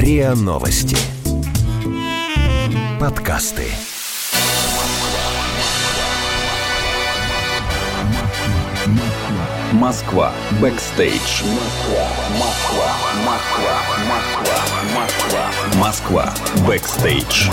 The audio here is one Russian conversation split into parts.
РИА Новости. Подкасты. Москва. Бэкстейдж. Москва. Москва. Москва. Москва. Москва. Бэкстейдж.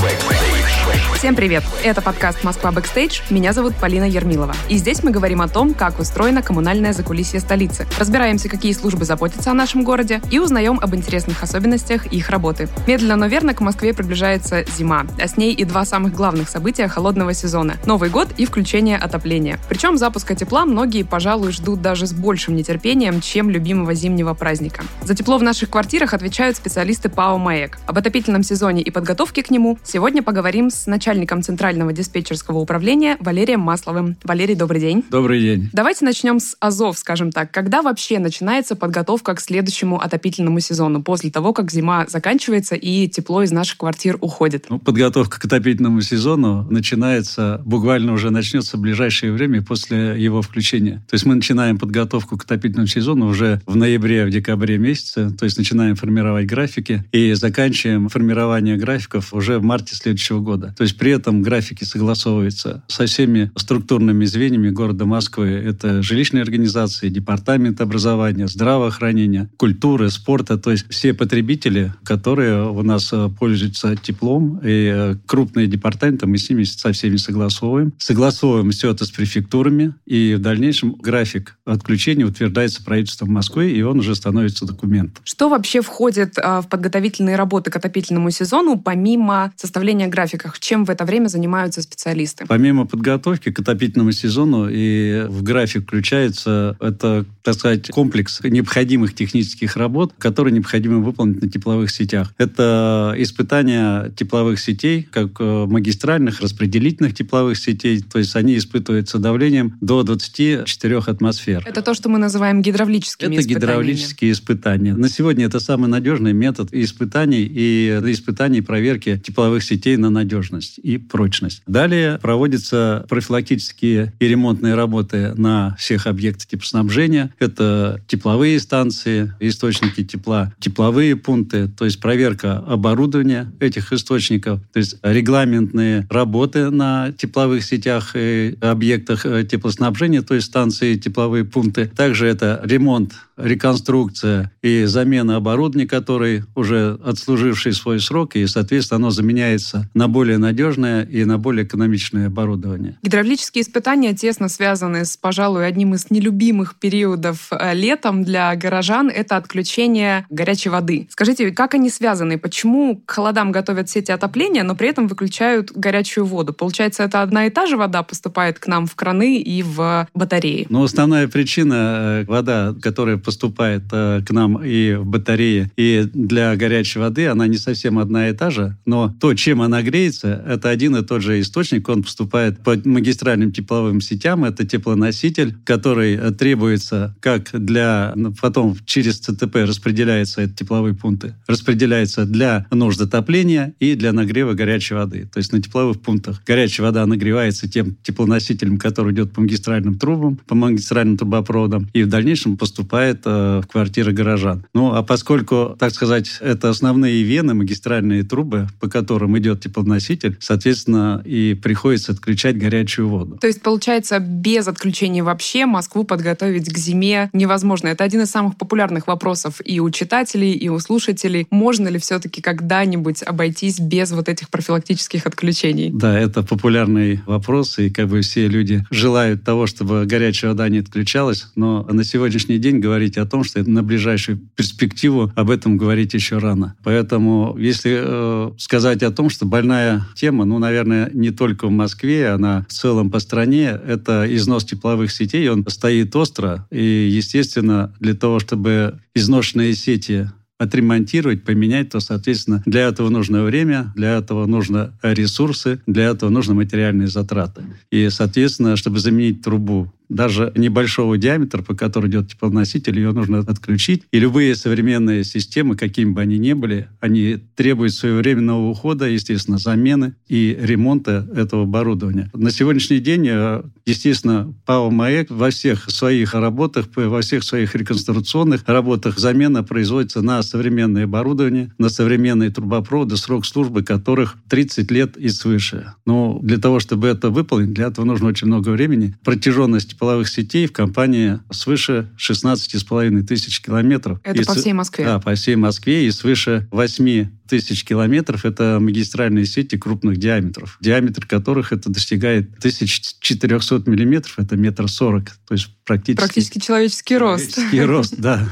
Всем привет! Это подкаст «Москва Бэкстейдж». Меня зовут Полина Ермилова. И здесь мы говорим о том, как устроено коммунальное закулисье столицы. Разбираемся, какие службы заботятся о нашем городе и узнаем об интересных особенностях их работы. Медленно, но верно к Москве приближается зима, а с ней и два самых главных события холодного сезона – Новый год и включение отопления. Причем запуска тепла многие, пожалуй, ждут даже с большим нетерпением, чем любимого зимнего праздника. За тепло в наших квартирах отвечают специалисты ПАО «МАЭК». Об отопительном сезоне и подготовке к нему сегодня поговорим с начальником Центрального диспетчерского управления Валерием Масловым. Валерий, добрый день. Добрый день. Давайте начнем с АЗОВ, скажем так. Когда вообще начинается подготовка к следующему отопительному сезону, после того, как зима заканчивается и тепло из наших квартир уходит? Ну, подготовка к отопительному сезону начинается, буквально уже начнется в ближайшее время после его включения. То есть мы начинаем подготовку к отопительному сезону уже в ноябре, в декабре месяце, то есть начинаем формировать графики и заканчиваем формирование графиков уже в марте следующего года. То есть при этом графики согласовываются со всеми структурными звеньями города Москвы. Это жилищные организации, департамент образования, здравоохранения, культуры, спорта. То есть все потребители, которые у нас э, пользуются теплом, и э, крупные департаменты, мы с ними со всеми согласовываем. Согласовываем все это с префектурами, и в дальнейшем график отключения утверждается правительством Москвы, и он уже становится документом. Что вообще входит а, в подготовительные работы к отопительному сезону, помимо составления графиков? Чем в это время занимаются специалисты? Помимо подготовки к отопительному сезону и в график включается это, так сказать, комплекс необходимых технических работ, которые необходимо выполнить на тепловых сетях. Это испытания тепловых сетей, как э, магистральных, распределительных тепловых сетей, то есть они испытываются давлением до 24 атмосфер. Это то, что мы называем гидравлическими это испытаниями. гидравлические испытания. На сегодня это самый надежный метод испытаний и испытаний проверки тепловых сетей на надежность и прочность. Далее проводятся профилактические и ремонтные работы на всех объектах теплоснабжения. Это тепловые станции, источники тепла, тепловые пункты, то есть проверка оборудования этих источников, то есть регламентные работы на тепловых сетях и объектах э, теплоснабжения, то есть станции, тепловые пункты. Также это ремонт реконструкция и замена оборудования, который уже отслуживший свой срок, и, соответственно, оно заменяется на более надежное и на более экономичное оборудование. Гидравлические испытания тесно связаны с, пожалуй, одним из нелюбимых периодов э, летом для горожан. Это отключение горячей воды. Скажите, как они связаны? Почему к холодам готовят сети отопления, но при этом выключают горячую воду? Получается, это одна и та же вода поступает к нам в краны и в батареи? Но основная причина э, вода, которая поступает э, к нам и в батарее, и для горячей воды, она не совсем одна и та же, но то, чем она греется, это один и тот же источник, он поступает по магистральным тепловым сетям, это теплоноситель, который э, требуется как для, ну, потом через ЦТП распределяется, это тепловые пункты, распределяется для нужд отопления и для нагрева горячей воды. То есть на тепловых пунктах горячая вода нагревается тем теплоносителем, который идет по магистральным трубам, по магистральным трубопроводам, и в дальнейшем поступает поступает э, в квартиры горожан. Ну, а поскольку, так сказать, это основные вены, магистральные трубы, по которым идет теплоноситель, соответственно, и приходится отключать горячую воду. То есть, получается, без отключения вообще Москву подготовить к зиме невозможно. Это один из самых популярных вопросов и у читателей, и у слушателей. Можно ли все-таки когда-нибудь обойтись без вот этих профилактических отключений? Да, это популярный вопрос, и как бы все люди желают того, чтобы горячая вода не отключалась, но на сегодняшний день говорить говорить о том, что на ближайшую перспективу об этом говорить еще рано. Поэтому, если э, сказать о том, что больная тема, ну, наверное, не только в Москве, она в целом по стране, это износ тепловых сетей, он стоит остро. И, естественно, для того, чтобы изношенные сети отремонтировать, поменять, то, соответственно, для этого нужно время, для этого нужно ресурсы, для этого нужны материальные затраты. И, соответственно, чтобы заменить трубу даже небольшого диаметра, по которому идет теплоноситель, ее нужно отключить. И любые современные системы, какими бы они ни были, они требуют своевременного ухода, естественно, замены и ремонта этого оборудования. На сегодняшний день, э, естественно, ПАО «МАЭК» во всех своих работах, во всех своих реконструкционных работах замена производится на современное оборудование, на современные трубопроводы, срок службы которых 30 лет и свыше. Но для того, чтобы это выполнить, для этого нужно очень много времени. Протяженность половых сетей в компании свыше 16,5 тысяч километров. Это и по всей Москве? Да, по всей Москве и свыше 8 тысяч километров – это магистральные сети крупных диаметров, диаметр которых это достигает 1400 миллиметров, это метр сорок, то есть практически... Практически человеческий рост. Человеческий рост, да.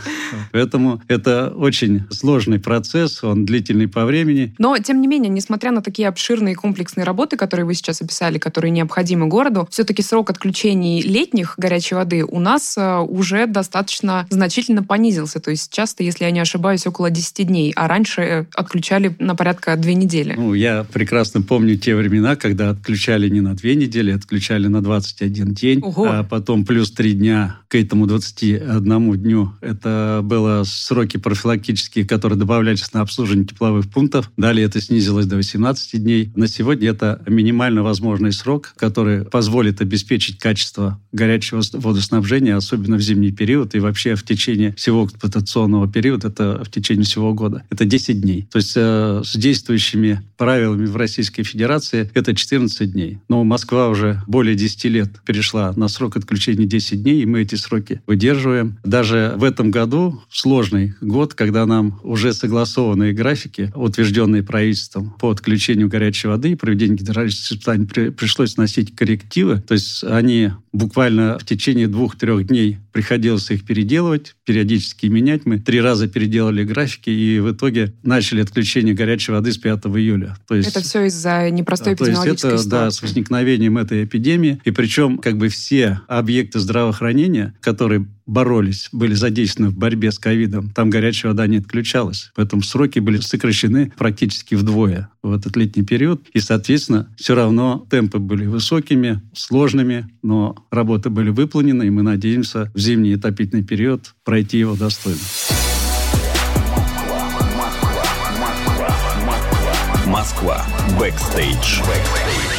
Поэтому это очень сложный процесс, он длительный по времени. Но, тем не менее, несмотря на такие обширные комплексные работы, которые вы сейчас описали, которые необходимы городу, все-таки срок отключений летних горячей воды у нас э, уже достаточно значительно понизился. То есть часто, если я не ошибаюсь, около 10 дней, а раньше э, отключали на порядка две недели. Ну, я прекрасно помню те времена, когда отключали не на две недели, отключали на 21 день, Ого. а потом плюс три дня к этому 21 дню. Это было сроки профилактические, которые добавлялись на обслуживание тепловых пунктов. Далее это снизилось до 18 дней. На сегодня это минимально возможный срок, который позволит обеспечить качество горячего водоснабжения, особенно в зимний период и вообще в течение всего эксплуатационного периода, это в течение всего года. Это 10 дней. То есть э, с действующими правилами в Российской Федерации это 14 дней. Но Москва уже более 10 лет перешла на срок отключения 10 дней, и мы эти сроки выдерживаем. Даже в этом году, сложный год, когда нам уже согласованные графики, утвержденные правительством по отключению горячей воды и проведению гидравлических испытаний, при, пришлось носить коррективы. То есть они буквально в течение двух-трех дней приходилось их переделывать, периодически менять. Мы три раза переделали графики и в итоге начали отключение горячей воды с 5 июля. То есть, это все из-за непростой эпидемиологической то есть это, ситуации. Да, с возникновением этой эпидемии. И причем как бы все объекты здравоохранения, которые боролись, были задействованы в борьбе с ковидом, там горячая вода не отключалась. Поэтому сроки были сокращены практически вдвое в этот летний период. И, соответственно, все равно темпы были высокими, сложными, но работы были выполнены, и мы надеемся в зимний отопительный период пройти его достойно. Москва. Бэкстейдж. Бэкстейдж.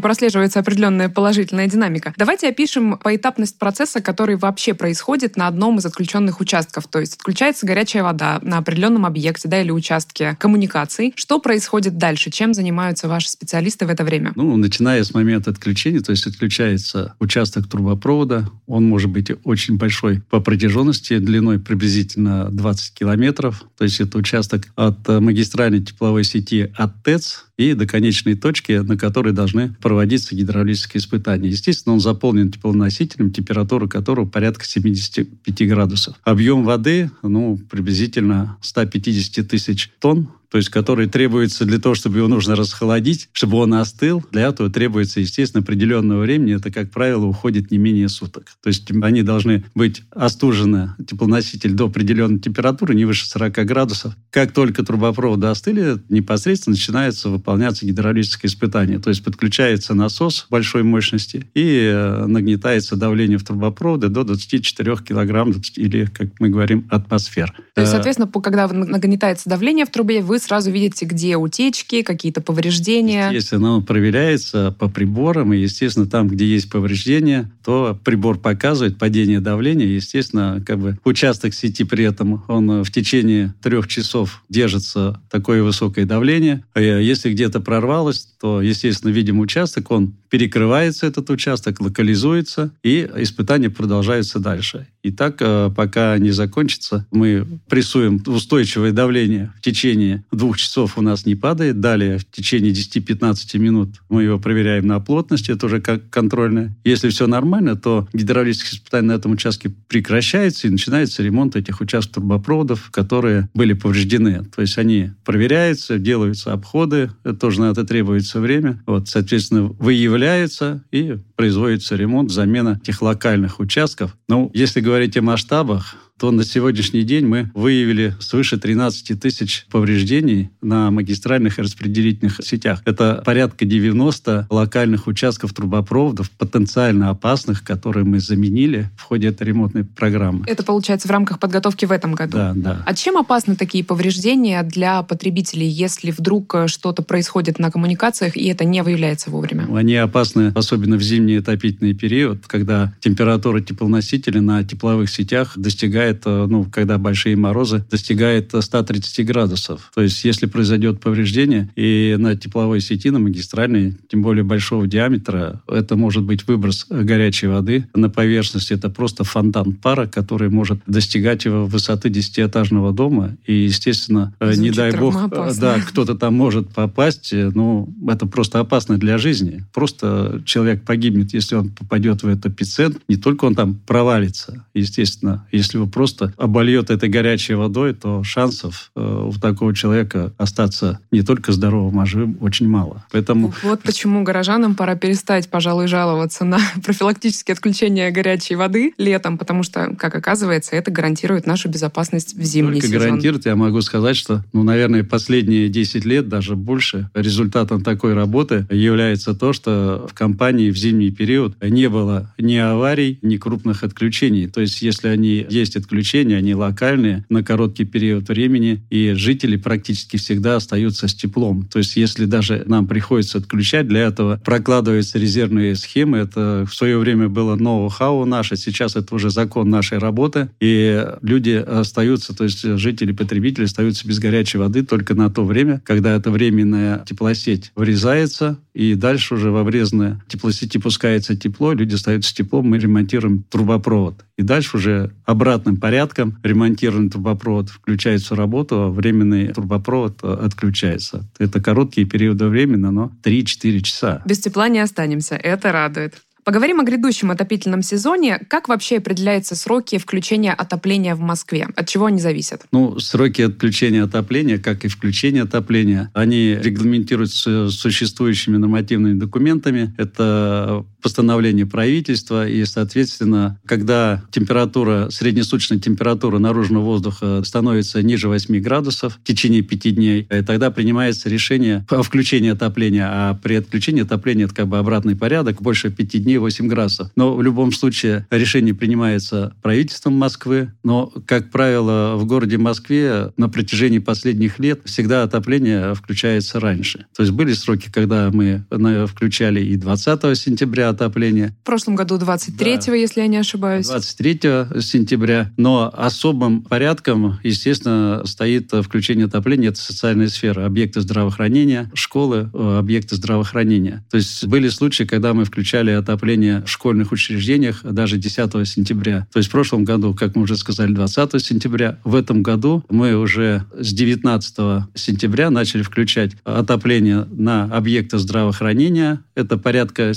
Прослеживается определенная положительная динамика. Давайте опишем поэтапность процесса, который вообще происходит на одном из отключенных участков. То есть отключается горячая вода на определенном объекте да, или участке коммуникаций. Что происходит дальше? Чем занимаются ваши специалисты в это время? Ну, начиная с момента отключения, то есть отключается участок трубопровода. Он может быть очень большой по протяженности, длиной приблизительно 20 километров. То есть это участок от магистральной тепловой сети от ТЭЦ и до конечной точки, на которой должны проводиться гидравлические испытания. Естественно, он заполнен теплоносителем, температура которого порядка 75 градусов. Объем воды, ну, приблизительно 150 тысяч тонн то есть который требуется для того, чтобы его нужно расхолодить, чтобы он остыл. Для этого требуется, естественно, определенного времени. Это, как правило, уходит не менее суток. То есть они должны быть остужены, теплоноситель, до определенной температуры, не выше 40 градусов. Как только трубопроводы остыли, непосредственно начинается выполняться гидравлическое испытание. То есть подключается насос большой мощности и э, нагнетается давление в трубопроводы до 24 килограмм или, как мы говорим, атмосфер. То есть, э, соответственно, когда нагнетается давление в трубе, вы сразу видите, где утечки, какие-то повреждения. Если оно проверяется по приборам, и, естественно, там, где есть повреждения, то прибор показывает падение давления. Естественно, как бы участок сети при этом, он в течение трех часов держится такое высокое давление. А если где-то прорвалось, то, естественно, видим участок, он перекрывается, этот участок, локализуется, и испытания продолжаются дальше. И так, э, пока не закончится, мы прессуем устойчивое давление в течение двух часов у нас не падает. Далее в течение 10-15 минут мы его проверяем на плотность, это уже как контрольное. Если все нормально, то гидравлические испытания на этом участке прекращаются и начинается ремонт этих участков трубопроводов, которые были повреждены. То есть они проверяются, делаются обходы, тоже на это требуется время. Вот, соответственно, выявляется и производится ремонт, замена тех локальных участков. Ну, если говорить о масштабах, то на сегодняшний день мы выявили свыше 13 тысяч повреждений на магистральных и распределительных сетях. Это порядка 90 локальных участков трубопроводов, потенциально опасных, которые мы заменили в ходе этой ремонтной программы. Это получается в рамках подготовки в этом году? Да, да. А чем опасны такие повреждения для потребителей, если вдруг э, что-то происходит на коммуникациях и это не выявляется вовремя? Они опасны, особенно в зимний отопительный период, когда температура теплоносителя на тепловых сетях достигает, э, ну, когда большие морозы, достигает 130 градусов. То есть, если произойдет повреждение и на тепловой сети, на магистральной, тем более большого диаметра, это может быть выброс горячей воды на поверхность. Это просто фонтан пара, который может достигать его высоты десятиэтажного дома. И, естественно, Звучит не дай бог, да, кто-то там может попасть. Ну, это просто опасно для жизни. Просто человек погибнет, если он попадет в этот эпицентр. Не только он там провалится, естественно. Если его просто обольет этой горячей водой, то шансов э, у такого человека остаться не только здоровым, а живым очень мало. Поэтому... Вот почему горожанам пора перестать, пожалуй, жаловаться на профилактические отключения горячей воды летом, потому что, как оказывается, это гарантирует нашу безопасность в зимний Только сезон. гарантирует, я могу сказать, что, ну, наверное, последние 10 лет, даже больше, результатом такой работы является то, что в компании в зимний период не было ни аварий, ни крупных отключений. То есть, если они есть отключения, они локальные, на короткий период времени, и жители практически всегда остаются с теплом. То есть, если даже нам приходится отключать, для этого прокладываются резервные схемы. Это в свое время было ноу-хау наше, сейчас это уже закон нашей работы, и люди остаются, то есть жители, потребители остаются без горячей воды только на то время, когда эта временная теплосеть врезается, и дальше уже во врезанной теплосети пускается тепло, люди остаются с теплом, мы ремонтируем трубопровод. И дальше уже обратным порядком ремонтированный трубопровод включается в работу, а временный трубопровод э, отключается. Это короткие периоды времени, но 3-4 часа. Без тепла не останемся, это радует. Поговорим о грядущем отопительном сезоне. Как вообще определяются сроки включения отопления в Москве? От чего они зависят? Ну, сроки отключения отопления, как и включения отопления, они регламентируются существующими нормативными документами. Это постановление правительства, и, соответственно, когда температура, среднесуточная температура наружного воздуха становится ниже 8 градусов в течение 5 дней, э, тогда принимается решение о включении отопления, а при отключении отопления это как бы обратный порядок, больше 5 дней 8 градусов. Но в любом случае решение принимается правительством Москвы, но, как правило, в городе Москве на протяжении последних лет всегда отопление включается раньше. То есть были сроки, когда мы включали и 20 сентября отопления. В прошлом году 23-го, да. если я не ошибаюсь. 23 сентября. Но особым порядком, естественно, стоит включение отопления. Это социальная сфера. Объекты здравоохранения, школы, э, объекты здравоохранения. То есть были случаи, когда мы включали отопление в школьных учреждениях даже 10 сентября. То есть в прошлом году, как мы уже сказали, 20 сентября. В этом году мы уже с 19 сентября начали включать отопление на объекты здравоохранения. Это порядка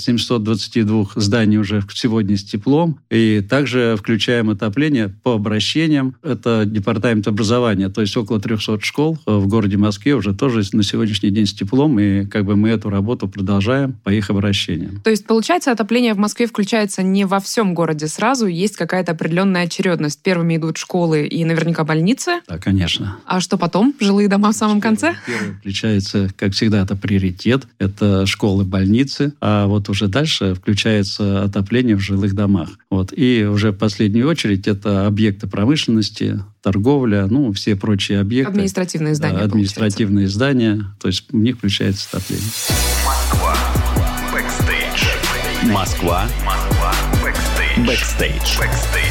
722 зданий уже сегодня с теплом. И также включаем отопление по обращениям. Это департамент образования. То есть около 300 школ в городе Москве уже тоже на сегодняшний день с теплом. И как бы мы эту работу продолжаем по их обращениям. То есть, получается, отопление в Москве включается не во всем городе сразу. Есть какая-то определенная очередность. Первыми идут школы и наверняка больницы. Да, конечно. А что потом? Жилые дома в самом конце? Первый включается, как всегда, это приоритет. Это школы, больницы. А вот уже дальше включается отопление в жилых домах. Вот. И уже в последнюю очередь это объекты промышленности, торговля, ну, все прочие объекты. Административные здания. Да, административные получается. здания. То есть в них включается отопление. Москва. Бэкстейдж. Москва. Москва. Бэкстейдж. Бэкстейдж. Бэкстейдж.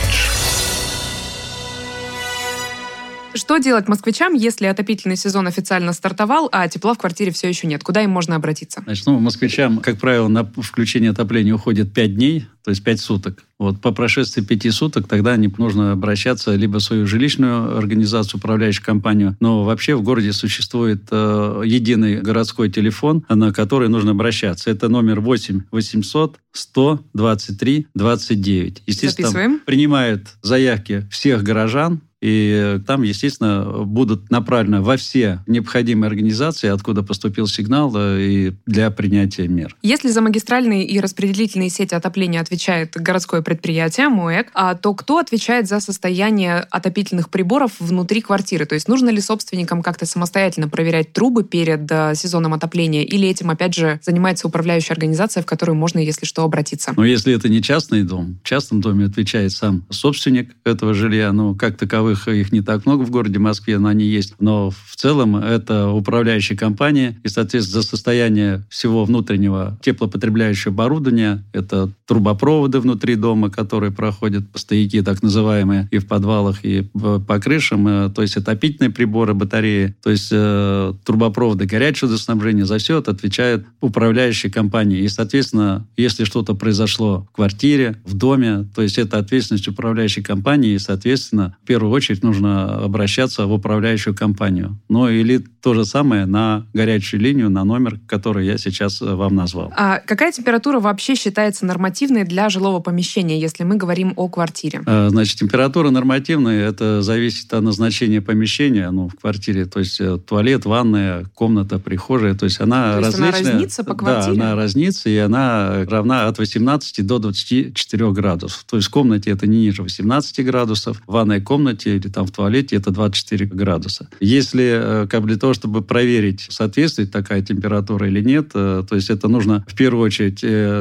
Что делать москвичам, если отопительный сезон официально стартовал, а тепла в квартире все еще нет? Куда им можно обратиться? Значит, ну, москвичам, как правило, на включение отопления уходит 5 дней, то есть 5 суток. Вот по прошествии 5 суток тогда не нужно обращаться либо в свою жилищную организацию, управляющую компанию, но вообще в городе существует э, единый городской телефон, на который нужно обращаться. Это номер 8 800 123 29. Естественно, Записываем. принимают заявки всех горожан, и там, естественно, будут направлены во все необходимые организации, откуда поступил сигнал, э, и для принятия мер. Если за магистральные и распределительные сети отопления отвечают отвечает городское предприятие МОЭК, а то кто отвечает за состояние отопительных приборов внутри квартиры? То есть нужно ли собственникам как-то самостоятельно проверять трубы перед э, сезоном отопления или этим, опять же, занимается управляющая организация, в которую можно, если что, обратиться? Но если это не частный дом, в частном доме отвечает сам собственник этого жилья, ну, как таковых их не так много в городе Москве, но они есть. Но в целом это управляющая компания, и, соответственно, за состояние всего внутреннего теплопотребляющего оборудования, это трубопроводы внутри дома, которые проходят по стояки, так называемые, и в подвалах, и по крышам, э, то есть отопительные приборы, батареи, то есть э, трубопроводы горячего водоснабжения, за все это отвечают управляющие компании. И, соответственно, если что-то произошло в квартире, в доме, то есть это ответственность управляющей компании, и, соответственно, в первую очередь нужно обращаться в управляющую компанию. Ну или то же самое на горячую линию, на номер, который я сейчас э, вам назвал. А какая температура вообще считается нормативной для жилого помещения, если мы говорим о квартире? А, значит, температура нормативная, это зависит от назначения помещения ну, в квартире. То есть э, туалет, ванная, комната, прихожая. То есть она то различная. Есть она разнится по квартире? Да, она разнится, и она равна от 18 до 24 градусов. То есть в комнате это не ниже 18 градусов, в ванной комнате или там в туалете это 24 градуса. Если э, как бы для того, чтобы проверить, соответствует такая температура или нет, то есть это нужно в первую очередь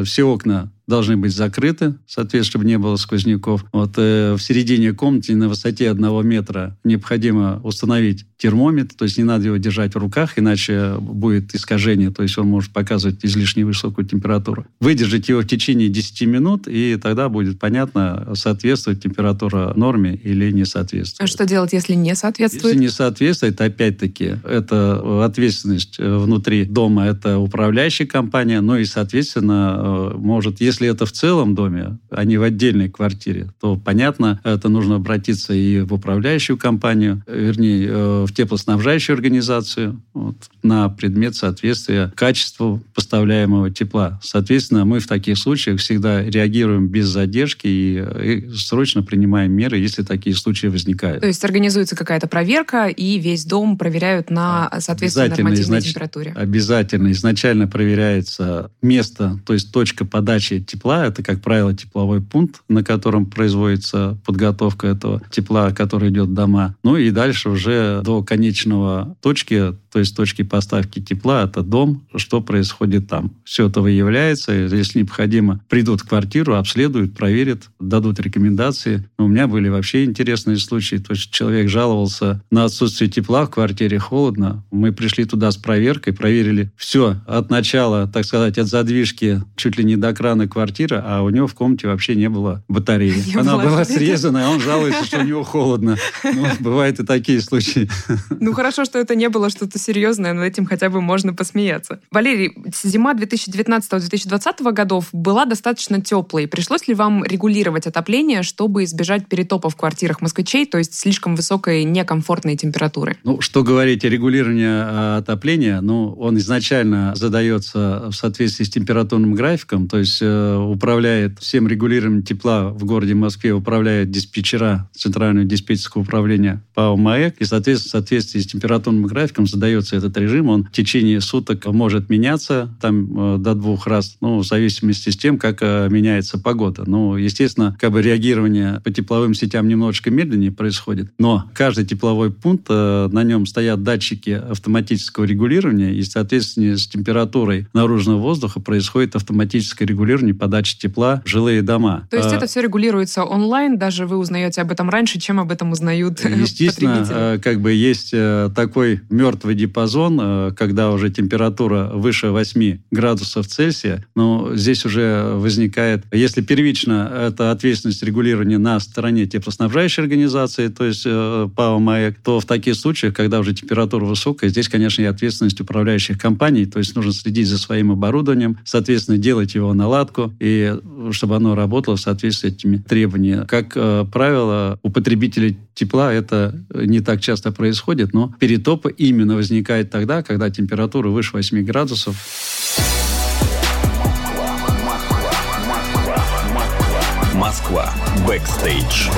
все окна должны быть закрыты, соответственно, чтобы не было сквозняков. Вот э, в середине комнаты на высоте одного метра необходимо установить термометр, то есть не надо его держать в руках, иначе будет искажение, то есть он может показывать излишне высокую температуру. Выдержать его в течение 10 минут, и тогда будет понятно, соответствует температура норме или не соответствует. А что делать, если не соответствует? Если не соответствует, опять-таки, это ответственность э, внутри дома, это управляющая компания, но и, соответственно, э, может, если если это в целом доме, а не в отдельной квартире, то, понятно, это нужно обратиться и в управляющую компанию, вернее, э, в теплоснабжающую организацию вот, на предмет соответствия качеству поставляемого тепла. Соответственно, мы в таких случаях всегда реагируем без задержки и, и срочно принимаем меры, если такие случаи возникают. То есть организуется какая-то проверка, и весь дом проверяют на соответствие нормативной изнач... температуре? Обязательно. Изначально проверяется место, то есть точка подачи тепла. Это, как правило, тепловой пункт, на котором производится подготовка этого тепла, который идет в дома. Ну и дальше уже до конечного точки, то есть точки поставки тепла, это дом, что происходит там. Все это выявляется. Если необходимо, придут в квартиру, обследуют, проверят, дадут рекомендации. Но у меня были вообще интересные случаи. То есть человек жаловался на отсутствие тепла в квартире, холодно. Мы пришли туда с проверкой, проверили все от начала, так сказать, от задвижки чуть ли не до крана квартира, а у него в комнате вообще не было батареи. Не Она была срезана, а он жалуется, что у него холодно. Ну, бывают и такие случаи. Ну, хорошо, что это не было что-то серьезное, над этим хотя бы можно посмеяться. Валерий, зима 2019-2020 годов была достаточно теплой. Пришлось ли вам регулировать отопление, чтобы избежать перетопа в квартирах москвичей, то есть слишком высокой некомфортной температуры? Ну, что говорить о регулировании а, отопления, ну, он изначально задается в соответствии с температурным графиком, то есть э, управляет всем регулированием тепла в городе Москве, управляет диспетчера Центрального диспетчерского управления ПАО МАЭК. И, соответственно, в соответствии с температурным графиком задается этот режим. Он в течение суток может меняться там э, до двух раз, ну, в зависимости с тем, как э, меняется погода. Ну, естественно, как бы реагирование по тепловым сетям немножечко медленнее происходит, но каждый тепловой пункт, э, на нем стоят датчики автоматического регулирования, и, соответственно, с температурой наружного воздуха происходит автоматическое регулирование подачи тепла в жилые дома. То есть а, это все регулируется онлайн, даже вы узнаете об этом раньше, чем об этом узнают Естественно, как бы есть такой мертвый диапазон, э, когда уже температура выше 8 градусов Цельсия, но здесь уже возникает, если первично это ответственность регулирования на стороне теплоснабжающей организации, то есть ПАО МАЭК, то в таких случаях, когда уже температура высокая, здесь, конечно, и ответственность управляющих компаний, то есть нужно следить за своим оборудованием, соответственно, делать его наладку, и чтобы оно работало в соответствии с этими требованиями. Как э, правило, у потребителей тепла это не так часто происходит, но перетопы именно возникает тогда, когда температура выше 8 градусов. Москва. Бэкстейдж.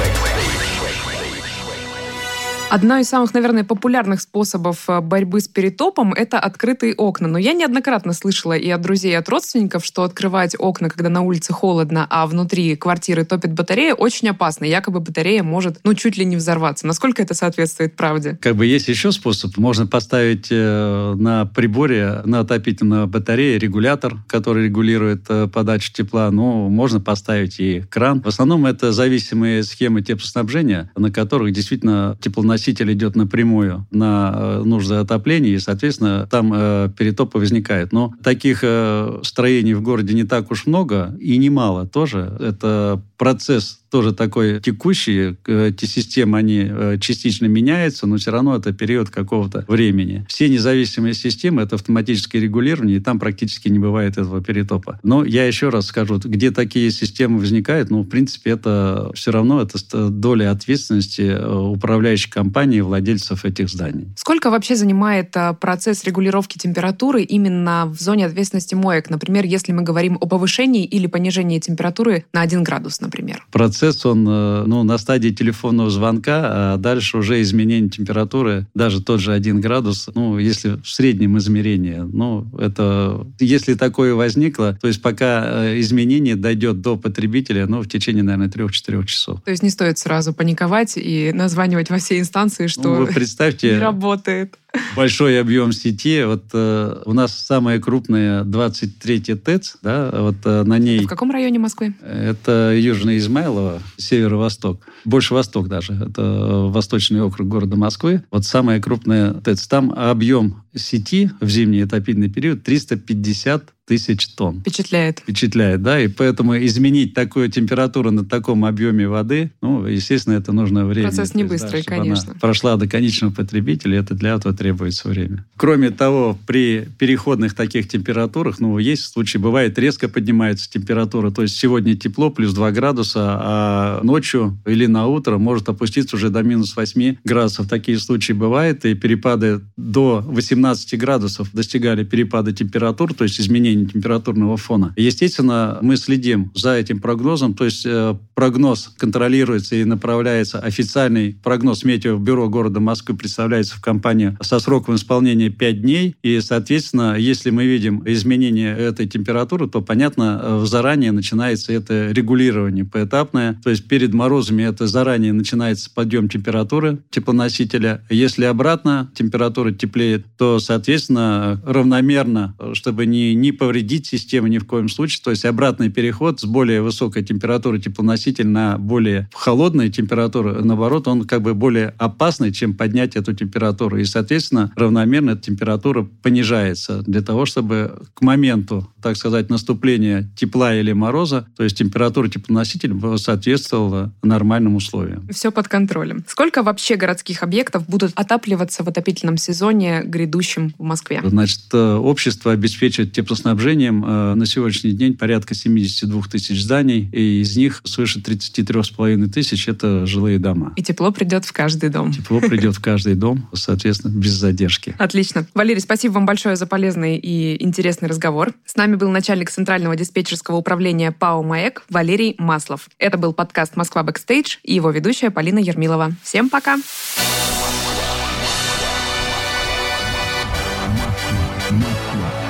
Одно из самых, наверное, популярных способов э, борьбы с перетопом – это открытые окна. Но я неоднократно слышала и от друзей, и от родственников, что открывать окна, когда на улице холодно, а внутри квартиры топит батарея, очень опасно. Якобы батарея может, ну, чуть ли не взорваться. Насколько это соответствует правде? Как бы есть еще способ. Можно поставить э, на приборе, на отопительной батарее регулятор, который регулирует э, подачу тепла. Ну, можно поставить и кран. В основном это зависимые схемы теплоснабжения, на которых действительно теплоноситель носитель идет напрямую на э, нужды отопления, и, соответственно, там э, перетопы возникают. Но таких э, строений в городе не так уж много и немало тоже. Это процесс тоже такой текущий. Эти системы, они э, частично меняются, но все равно это период какого-то времени. Все независимые системы — это автоматическое регулирование, и там практически не бывает этого перетопа. Но я еще раз скажу, где такие системы возникают, ну, в принципе, это все равно это доля ответственности э, управляющей компании, владельцев этих зданий. Сколько вообще занимает э, процесс регулировки температуры именно в зоне ответственности МОЭК? Например, если мы говорим о повышении или понижении температуры на 1 градус, например? Процесс, он э, ну, на стадии телефонного звонка, а дальше уже изменение температуры, даже тот же 1 градус, ну, если в среднем измерении, ну, это, если такое возникло, то есть пока э, изменение дойдет до потребителя, ну, в течение, наверное, 3-4 часов. То есть не стоит сразу паниковать и названивать во все инстанции, что ну, вы представьте, не работает большой объем сети. Вот э, у нас самая крупная 23-я ТЭЦ, да, вот э, на ней... в каком районе Москвы? Это Южное Измайлово, северо-восток. Больше восток даже. Это восточный округ города Москвы. Вот самая крупная ТЭЦ. Там объем сети в зимний отопительный период 350 тысяч тонн. Впечатляет. Впечатляет, да, и поэтому изменить такую температуру на таком объеме воды, ну, естественно, это нужно время. Процесс не быстрый, да, конечно. прошла до конечного потребителя, это для этого требуется время. Кроме того, при переходных таких температурах, ну, есть случаи, бывает, резко поднимается температура, то есть сегодня тепло, плюс 2 градуса, а ночью или на утро может опуститься уже до минус 8 градусов. Такие случаи бывают, и перепады до 18 градусов достигали перепада температур, то есть изменения температурного фона. Естественно, мы следим за этим прогнозом, то есть э, прогноз контролируется и направляется, официальный прогноз Метеобюро города Москвы представляется в компании со сроком исполнения 5 дней, и, соответственно, если мы видим изменение этой температуры, то, понятно, э, заранее начинается это регулирование поэтапное, то есть перед морозами это заранее начинается подъем температуры теплоносителя. Если обратно температура теплеет, то, соответственно, равномерно, чтобы не, не повредить систему ни в коем случае. То есть обратный переход с более высокой температуры теплоноситель на более холодную температуру, наоборот, он как бы более опасный, чем поднять эту температуру. И, соответственно, равномерно эта температура понижается для того, чтобы к моменту, так сказать, наступления тепла или мороза, то есть температура теплоносителя соответствовала нормальным условиям. Все под контролем. Сколько вообще городских объектов будут отапливаться в отопительном сезоне грядущем в Москве? Значит, э, общество обеспечивает теплоснабжение снабжением э, на сегодняшний день порядка 72 тысяч зданий, и из них свыше 33,5 тысяч – это жилые дома. И тепло придет в каждый дом. Тепло придет в каждый дом, соответственно, без задержки. Отлично. Валерий, спасибо вам большое за полезный и интересный разговор. С нами был начальник Центрального диспетчерского управления ПАО «МОЭК» Валерий Маслов. Это был подкаст «Москва Бэкстейдж» и его ведущая Полина Ермилова. Всем пока!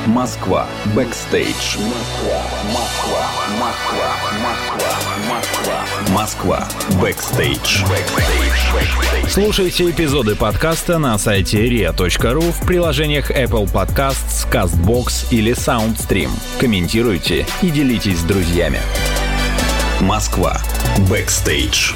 Москва. Бэкстейдж. Москва. Москва. Москва. Москва. Москва. Бэкстейдж. Слушайте эпизоды подкаста на сайте ria.ru в приложениях Apple Podcasts, CastBox или SoundStream. Комментируйте и делитесь с друзьями. Москва. Бэкстейдж.